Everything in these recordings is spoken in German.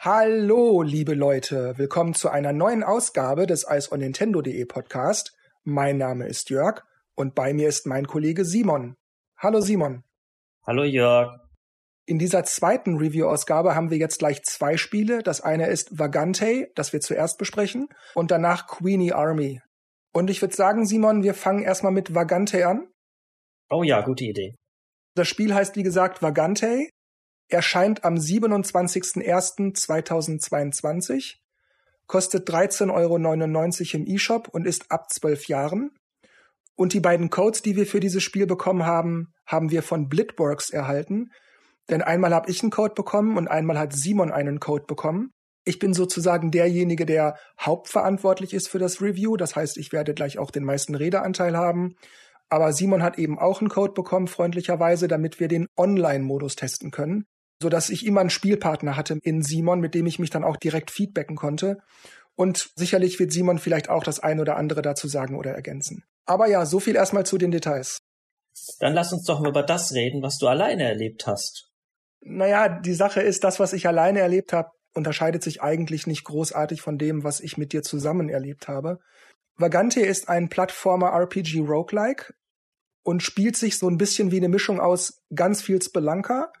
Hallo, liebe Leute, willkommen zu einer neuen Ausgabe des Eis on Nintendo.de Podcast. Mein Name ist Jörg und bei mir ist mein Kollege Simon. Hallo Simon. Hallo Jörg. In dieser zweiten Review-Ausgabe haben wir jetzt gleich zwei Spiele. Das eine ist Vagante, das wir zuerst besprechen, und danach Queenie Army. Und ich würde sagen, Simon, wir fangen erstmal mit Vagante an. Oh ja, gute Idee. Das Spiel heißt, wie gesagt, Vagante erscheint am 27.01.2022, kostet 13,99 Euro im eShop und ist ab 12 Jahren. Und die beiden Codes, die wir für dieses Spiel bekommen haben, haben wir von Blitworks erhalten. Denn einmal habe ich einen Code bekommen und einmal hat Simon einen Code bekommen. Ich bin sozusagen derjenige, der hauptverantwortlich ist für das Review. Das heißt, ich werde gleich auch den meisten Redeanteil haben. Aber Simon hat eben auch einen Code bekommen, freundlicherweise, damit wir den Online-Modus testen können so dass ich immer einen Spielpartner hatte in Simon, mit dem ich mich dann auch direkt feedbacken konnte. Und sicherlich wird Simon vielleicht auch das ein oder andere dazu sagen oder ergänzen. Aber ja, so viel erstmal zu den Details. Dann lass uns doch mal über das reden, was du alleine erlebt hast. Naja, die Sache ist, das, was ich alleine erlebt habe, unterscheidet sich eigentlich nicht großartig von dem, was ich mit dir zusammen erlebt habe. Vagante ist ein Plattformer RPG Roguelike und spielt sich so ein bisschen wie eine Mischung aus ganz viel Spelunker,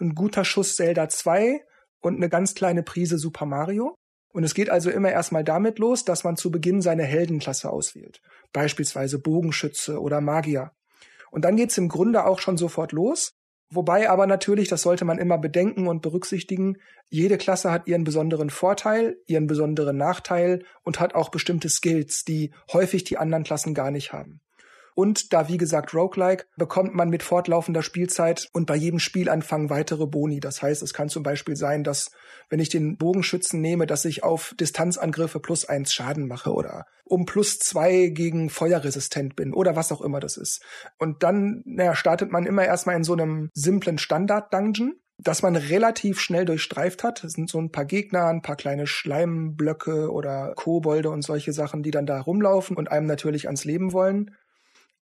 ein guter Schuss Zelda 2 und eine ganz kleine Prise Super Mario. Und es geht also immer erstmal damit los, dass man zu Beginn seine Heldenklasse auswählt. Beispielsweise Bogenschütze oder Magier. Und dann geht's im Grunde auch schon sofort los. Wobei aber natürlich, das sollte man immer bedenken und berücksichtigen, jede Klasse hat ihren besonderen Vorteil, ihren besonderen Nachteil und hat auch bestimmte Skills, die häufig die anderen Klassen gar nicht haben. Und da, wie gesagt, Roguelike, bekommt man mit fortlaufender Spielzeit und bei jedem Spielanfang weitere Boni. Das heißt, es kann zum Beispiel sein, dass, wenn ich den Bogenschützen nehme, dass ich auf Distanzangriffe plus eins Schaden mache oder um plus zwei gegen Feuerresistent bin oder was auch immer das ist. Und dann, naja, startet man immer erstmal in so einem simplen Standard-Dungeon das man relativ schnell durchstreift hat. Es sind so ein paar Gegner, ein paar kleine Schleimblöcke oder Kobolde und solche Sachen, die dann da rumlaufen und einem natürlich ans Leben wollen.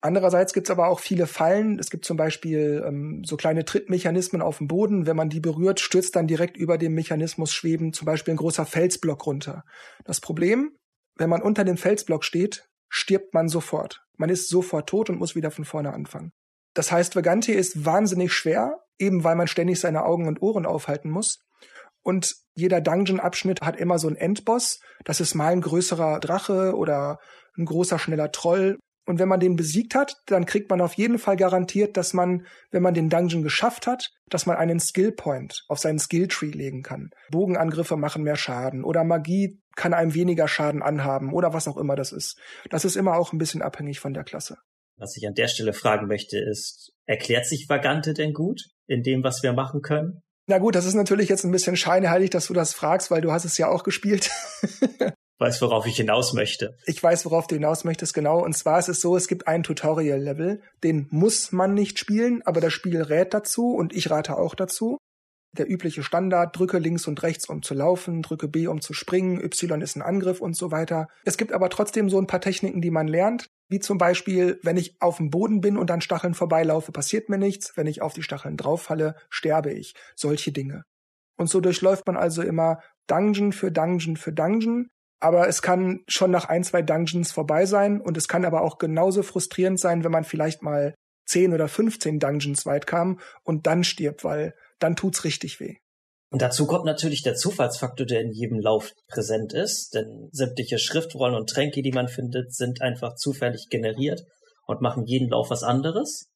Andererseits gibt es aber auch viele Fallen. Es gibt zum Beispiel ähm, so kleine Trittmechanismen auf dem Boden. Wenn man die berührt, stürzt dann direkt über dem Mechanismus schweben zum Beispiel ein großer Felsblock runter. Das Problem, wenn man unter dem Felsblock steht, stirbt man sofort. Man ist sofort tot und muss wieder von vorne anfangen. Das heißt, Vagante ist wahnsinnig schwer, eben weil man ständig seine Augen und Ohren aufhalten muss. Und jeder Dungeon-Abschnitt hat immer so einen Endboss. Das ist mal ein größerer Drache oder ein großer, schneller Troll. Und wenn man den besiegt hat, dann kriegt man auf jeden Fall garantiert, dass man, wenn man den Dungeon geschafft hat, dass man einen Skill Point auf seinen Skill Tree legen kann. Bogenangriffe machen mehr Schaden oder Magie kann einem weniger Schaden anhaben oder was auch immer das ist. Das ist immer auch ein bisschen abhängig von der Klasse. Was ich an der Stelle fragen möchte, ist, erklärt sich Vagante denn gut in dem, was wir machen können? Na gut, das ist natürlich jetzt ein bisschen scheinheilig, dass du das fragst, weil du hast es ja auch gespielt. weiß, worauf ich hinaus möchte. Ich weiß, worauf du hinaus möchtest, genau. Und zwar ist es so, es gibt ein Tutorial-Level, den muss man nicht spielen, aber das Spiel rät dazu und ich rate auch dazu. Der übliche Standard, drücke links und rechts, um zu laufen, drücke B, um zu springen, Y ist ein Angriff und so weiter. Es gibt aber trotzdem so ein paar Techniken, die man lernt, wie zum Beispiel, wenn ich auf dem Boden bin und an Stacheln vorbeilaufe, passiert mir nichts. Wenn ich auf die Stacheln drauffalle, sterbe ich. Solche Dinge. Und so durchläuft man also immer Dungeon für Dungeon für Dungeon aber es kann schon nach ein, zwei Dungeons vorbei sein und es kann aber auch genauso frustrierend sein, wenn man vielleicht mal 10 oder 15 Dungeons weit kam und dann stirbt, weil dann tut's richtig weh. Und dazu kommt natürlich der Zufallsfaktor, der in jedem Lauf präsent ist, denn sämtliche Schriftrollen und Tränke, die man findet, sind einfach zufällig generiert und machen jeden Lauf was anderes.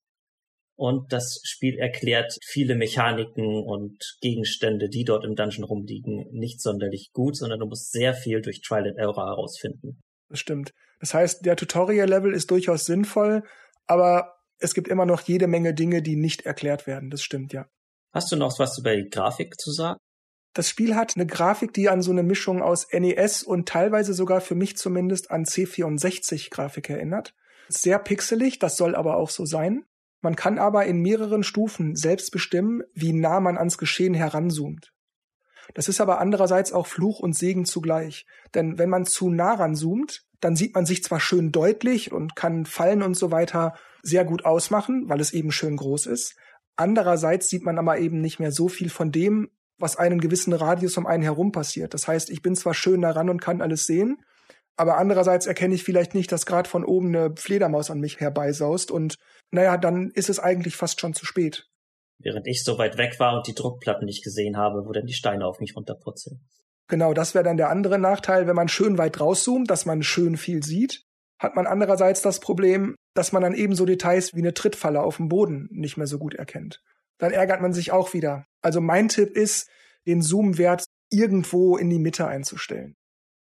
Und das Spiel erklärt viele Mechaniken und Gegenstände, die dort im Dungeon rumliegen, nicht sonderlich gut, sondern du musst sehr viel durch Trial and Error herausfinden. Das stimmt. Das heißt, der Tutorial-Level ist durchaus sinnvoll, aber es gibt immer noch jede Menge Dinge, die nicht erklärt werden. Das stimmt, ja. Hast du noch was über die Grafik zu sagen? Das Spiel hat eine Grafik, die an so eine Mischung aus NES und teilweise sogar für mich zumindest an C64-Grafik erinnert. Sehr pixelig, das soll aber auch so sein. Man kann aber in mehreren Stufen selbst bestimmen, wie nah man ans Geschehen heranzoomt. Das ist aber andererseits auch Fluch und Segen zugleich. Denn wenn man zu nah ranzoomt, dann sieht man sich zwar schön deutlich und kann Fallen und so weiter sehr gut ausmachen, weil es eben schön groß ist. Andererseits sieht man aber eben nicht mehr so viel von dem, was einen gewissen Radius um einen herum passiert. Das heißt, ich bin zwar schön nah ran und kann alles sehen, aber andererseits erkenne ich vielleicht nicht, dass gerade von oben eine Fledermaus an mich herbeisaust und naja, dann ist es eigentlich fast schon zu spät. Während ich so weit weg war und die Druckplatten nicht gesehen habe, wo dann die Steine auf mich runterputzeln. Genau, das wäre dann der andere Nachteil, wenn man schön weit rauszoomt, dass man schön viel sieht, hat man andererseits das Problem, dass man dann ebenso Details wie eine Trittfalle auf dem Boden nicht mehr so gut erkennt. Dann ärgert man sich auch wieder. Also mein Tipp ist, den Zoom-Wert irgendwo in die Mitte einzustellen.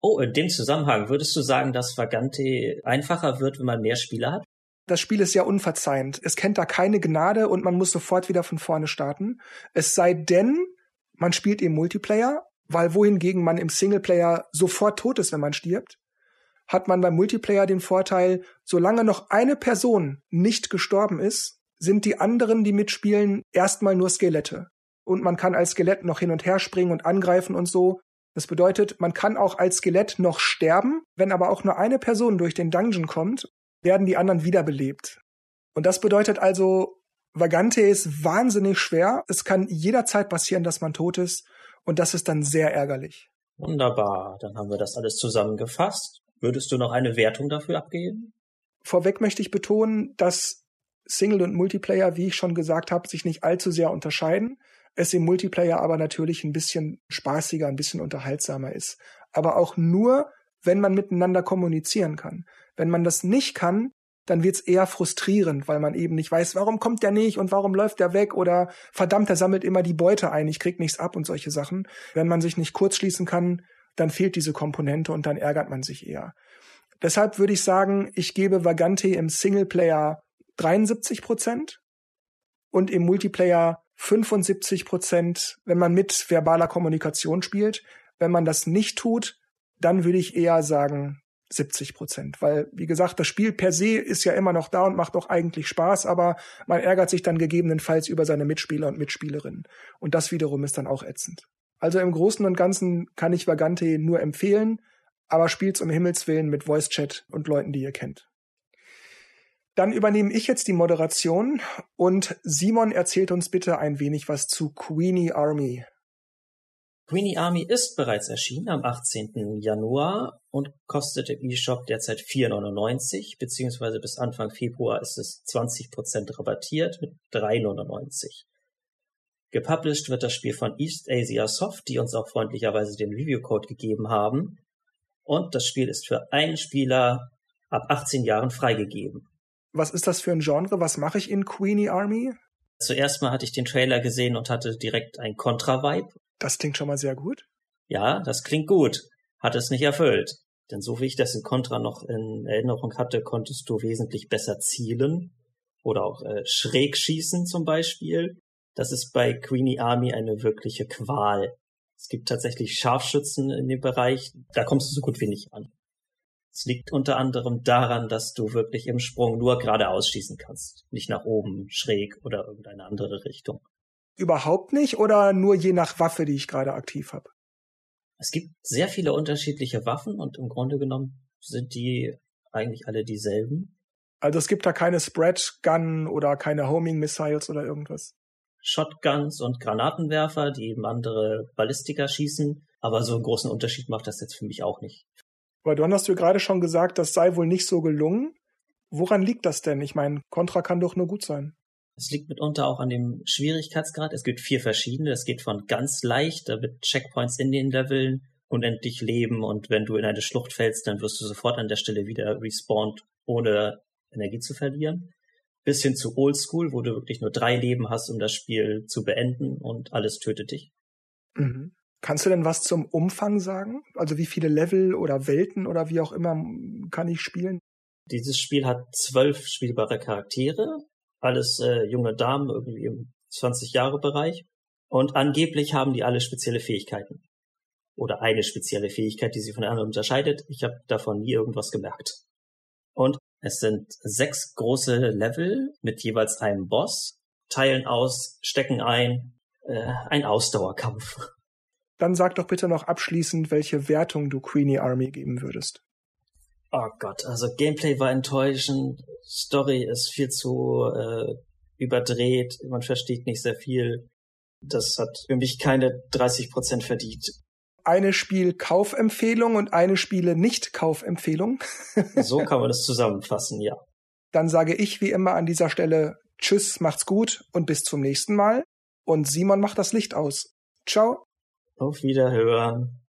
Oh, in dem Zusammenhang würdest du sagen, dass Vagante einfacher wird, wenn man mehr Spieler hat? Das Spiel ist ja unverzeihend. Es kennt da keine Gnade und man muss sofort wieder von vorne starten. Es sei denn, man spielt im Multiplayer, weil wohingegen man im Singleplayer sofort tot ist, wenn man stirbt, hat man beim Multiplayer den Vorteil, solange noch eine Person nicht gestorben ist, sind die anderen, die mitspielen, erstmal nur Skelette. Und man kann als Skelett noch hin und her springen und angreifen und so. Das bedeutet, man kann auch als Skelett noch sterben, wenn aber auch nur eine Person durch den Dungeon kommt, werden die anderen wiederbelebt. Und das bedeutet also, Vagante ist wahnsinnig schwer. Es kann jederzeit passieren, dass man tot ist. Und das ist dann sehr ärgerlich. Wunderbar. Dann haben wir das alles zusammengefasst. Würdest du noch eine Wertung dafür abgeben? Vorweg möchte ich betonen, dass Single und Multiplayer, wie ich schon gesagt habe, sich nicht allzu sehr unterscheiden. Es im Multiplayer aber natürlich ein bisschen spaßiger, ein bisschen unterhaltsamer ist. Aber auch nur, wenn man miteinander kommunizieren kann. Wenn man das nicht kann, dann wird's eher frustrierend, weil man eben nicht weiß, warum kommt der nicht und warum läuft der weg oder verdammt, der sammelt immer die Beute ein, ich krieg nichts ab und solche Sachen. Wenn man sich nicht kurzschließen kann, dann fehlt diese Komponente und dann ärgert man sich eher. Deshalb würde ich sagen, ich gebe Vagante im Singleplayer 73 Prozent und im Multiplayer 75 Prozent, wenn man mit verbaler Kommunikation spielt. Wenn man das nicht tut, dann würde ich eher sagen 70 Prozent, weil wie gesagt, das Spiel per se ist ja immer noch da und macht auch eigentlich Spaß, aber man ärgert sich dann gegebenenfalls über seine Mitspieler und Mitspielerinnen und das wiederum ist dann auch ätzend. Also im Großen und Ganzen kann ich Vagante nur empfehlen, aber spielt's um Himmels Willen mit Voice Chat und Leuten, die ihr kennt. Dann übernehme ich jetzt die Moderation und Simon erzählt uns bitte ein wenig was zu Queenie Army. Queenie Army ist bereits erschienen am 18. Januar und kostet im eShop derzeit 4,99 beziehungsweise bis Anfang Februar ist es 20% rabattiert mit 3,99. Gepublished wird das Spiel von East Asia Soft, die uns auch freundlicherweise den Review-Code gegeben haben. Und das Spiel ist für einen Spieler ab 18 Jahren freigegeben. Was ist das für ein Genre? Was mache ich in Queenie Army? Zuerst mal hatte ich den Trailer gesehen und hatte direkt ein Contra-Vibe. Das klingt schon mal sehr gut. Ja, das klingt gut. Hat es nicht erfüllt. Denn so wie ich das in Contra noch in Erinnerung hatte, konntest du wesentlich besser zielen oder auch äh, schräg schießen zum Beispiel. Das ist bei Queenie Army eine wirkliche Qual. Es gibt tatsächlich Scharfschützen in dem Bereich, da kommst du so gut wie nicht an. Es liegt unter anderem daran, dass du wirklich im Sprung nur geradeaus schießen kannst, nicht nach oben, schräg oder irgendeine andere Richtung. Überhaupt nicht oder nur je nach Waffe, die ich gerade aktiv habe? Es gibt sehr viele unterschiedliche Waffen und im Grunde genommen sind die eigentlich alle dieselben. Also es gibt da keine Spread Gun oder keine Homing Missiles oder irgendwas. Shotguns und Granatenwerfer, die eben andere Ballistika schießen. Aber so einen großen Unterschied macht das jetzt für mich auch nicht. Aber du hast ja gerade schon gesagt, das sei wohl nicht so gelungen. Woran liegt das denn? Ich meine, Contra kann doch nur gut sein. Es liegt mitunter auch an dem Schwierigkeitsgrad. Es gibt vier verschiedene. Es geht von ganz leicht, da mit Checkpoints in den Leveln, unendlich Leben und wenn du in eine Schlucht fällst, dann wirst du sofort an der Stelle wieder respawned, ohne Energie zu verlieren bis hin zu Oldschool, wo du wirklich nur drei Leben hast, um das Spiel zu beenden und alles tötet dich. Mhm. Kannst du denn was zum Umfang sagen? Also wie viele Level oder Welten oder wie auch immer kann ich spielen? Dieses Spiel hat zwölf spielbare Charaktere, alles äh, junge Damen irgendwie im 20 Jahre Bereich und angeblich haben die alle spezielle Fähigkeiten oder eine spezielle Fähigkeit, die sie von anderen unterscheidet. Ich habe davon nie irgendwas gemerkt. Und es sind sechs große Level mit jeweils einem Boss, teilen aus, stecken ein, äh, ein Ausdauerkampf. Dann sag doch bitte noch abschließend, welche Wertung du Queenie Army geben würdest. Oh Gott, also Gameplay war enttäuschend, Story ist viel zu äh, überdreht, man versteht nicht sehr viel. Das hat für mich keine 30 Prozent verdient. Eine Spiel-Kaufempfehlung und eine Spiele-Nicht-Kaufempfehlung. so kann man das zusammenfassen, ja. Dann sage ich wie immer an dieser Stelle Tschüss, macht's gut und bis zum nächsten Mal. Und Simon macht das Licht aus. Ciao. Auf Wiederhören.